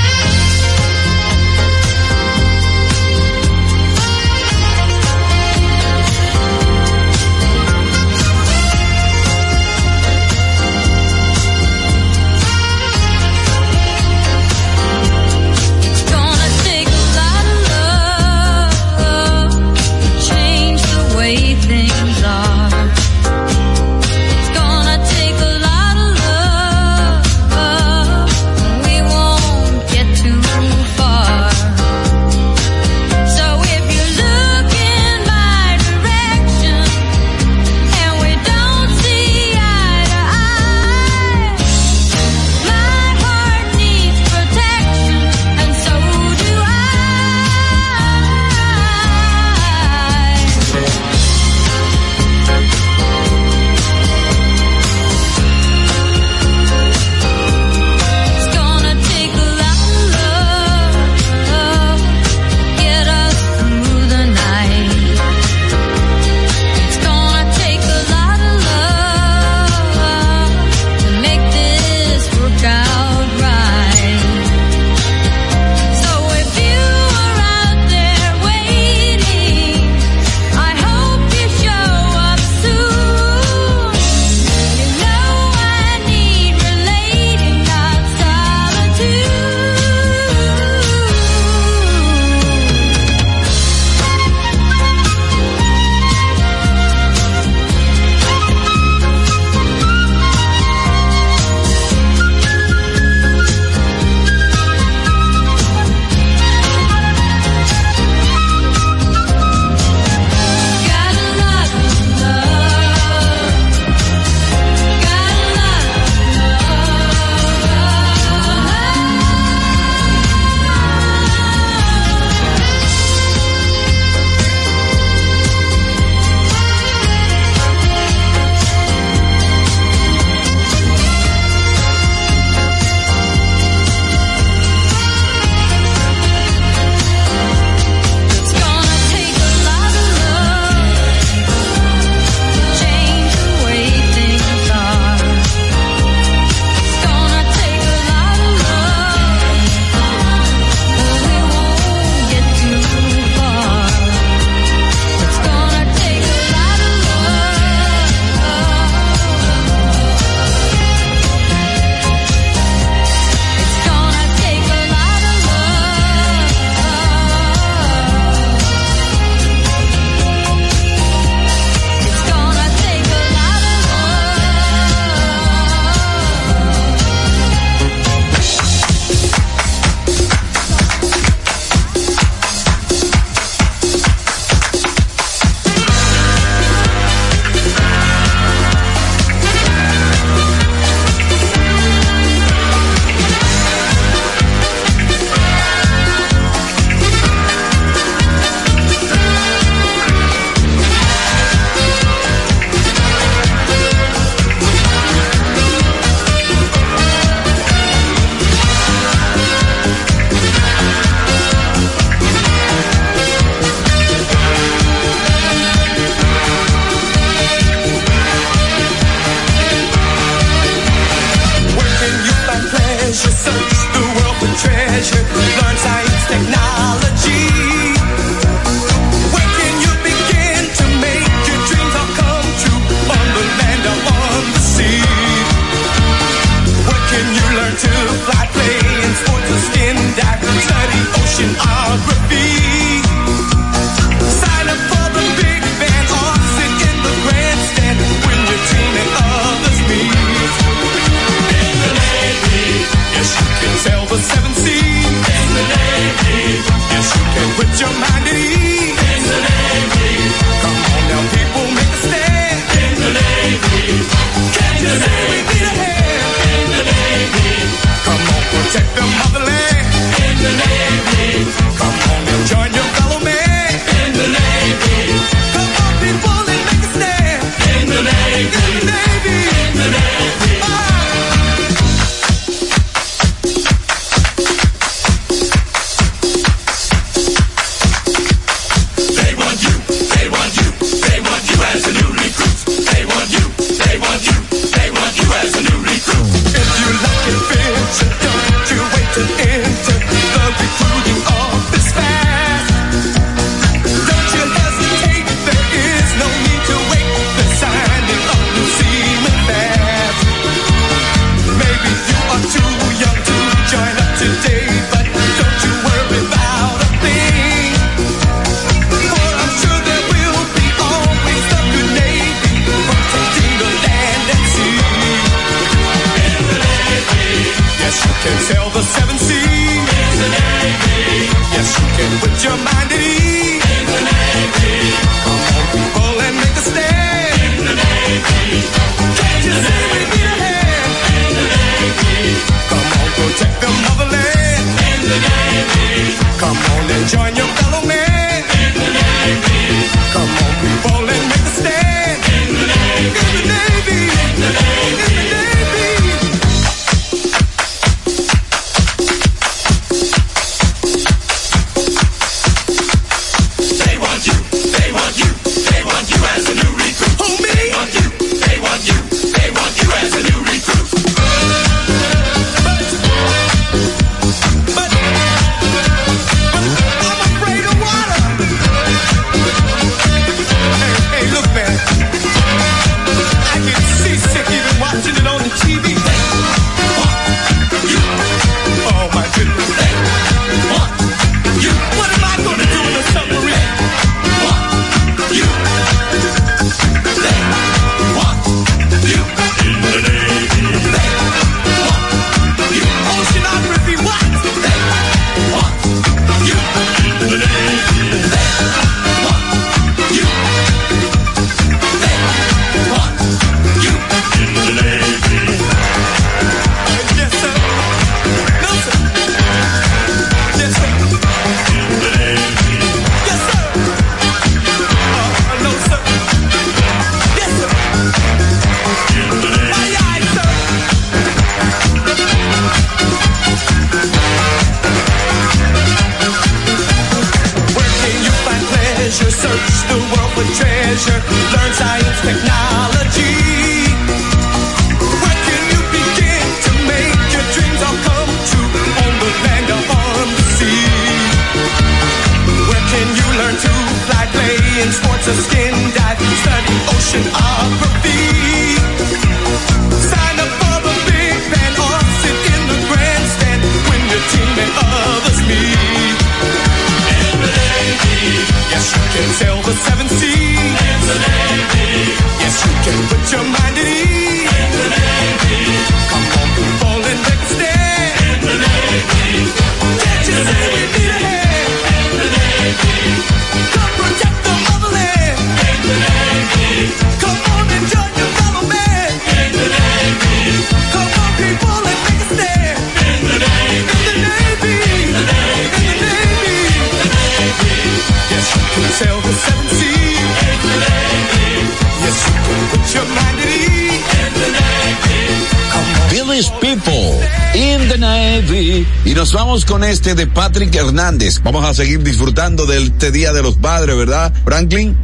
Village People in the Navy. Y nos vamos con este de Patrick Hernández. Vamos a seguir disfrutando de este Día de los Padres, ¿verdad, Franklin?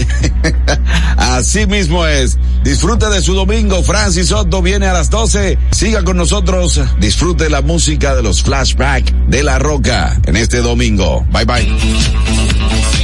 [LAUGHS] Así mismo es. Disfruta de su domingo. Francis Soto viene a las 12. Siga con nosotros. Disfrute la música de los flashbacks de La Roca en este domingo. Bye bye.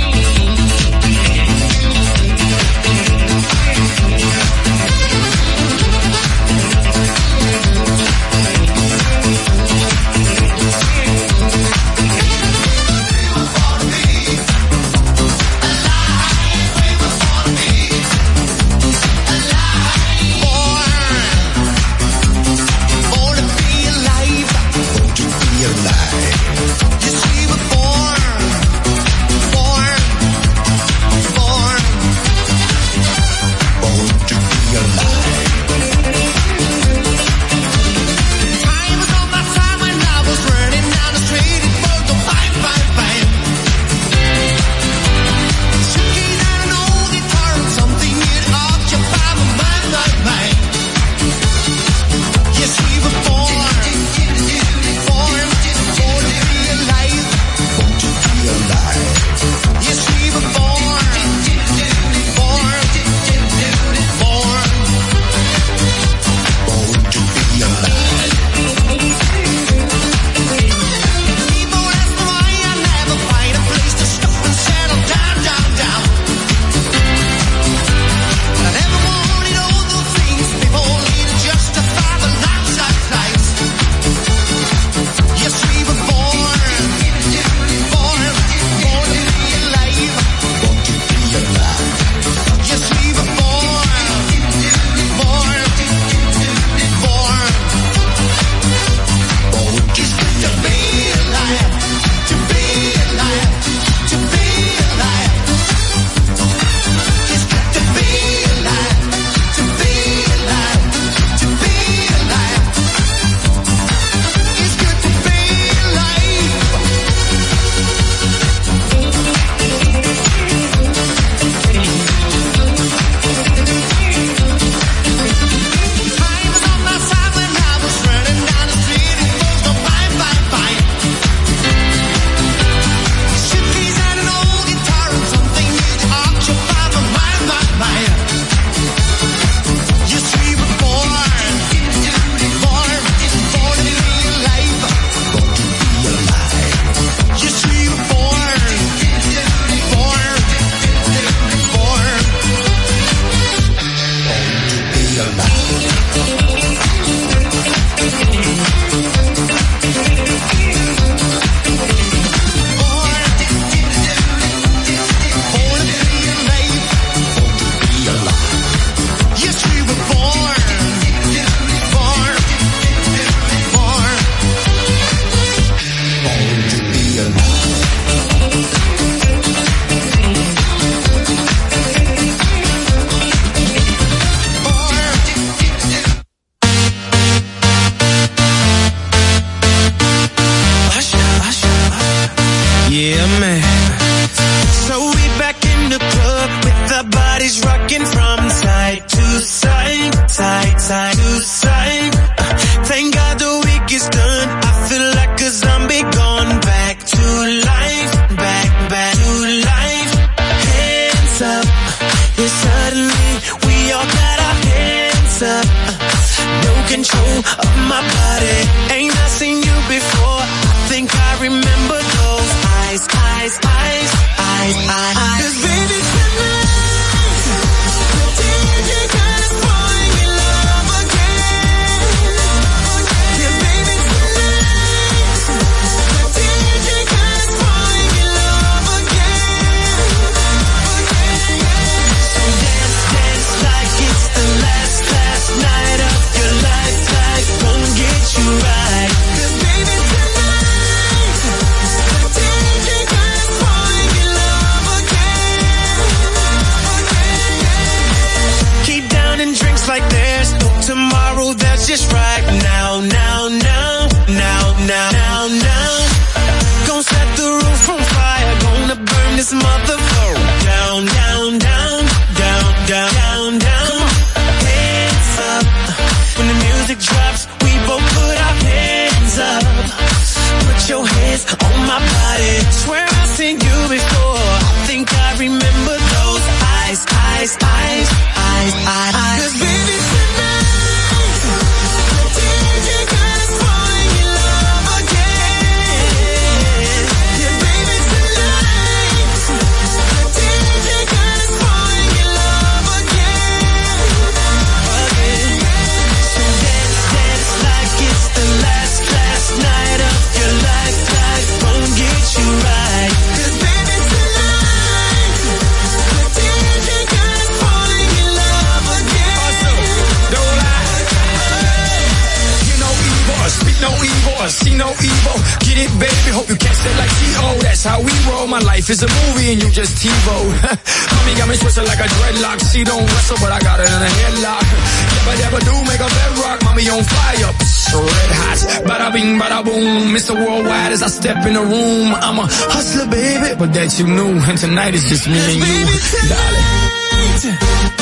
tonight. It's just me and you, darling.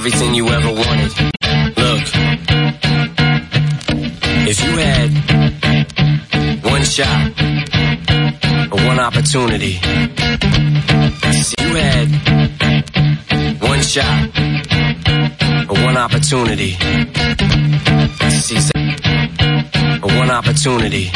everything you ever wanted. Look, if you had one shot or one opportunity, if you had one shot or one opportunity, or one opportunity.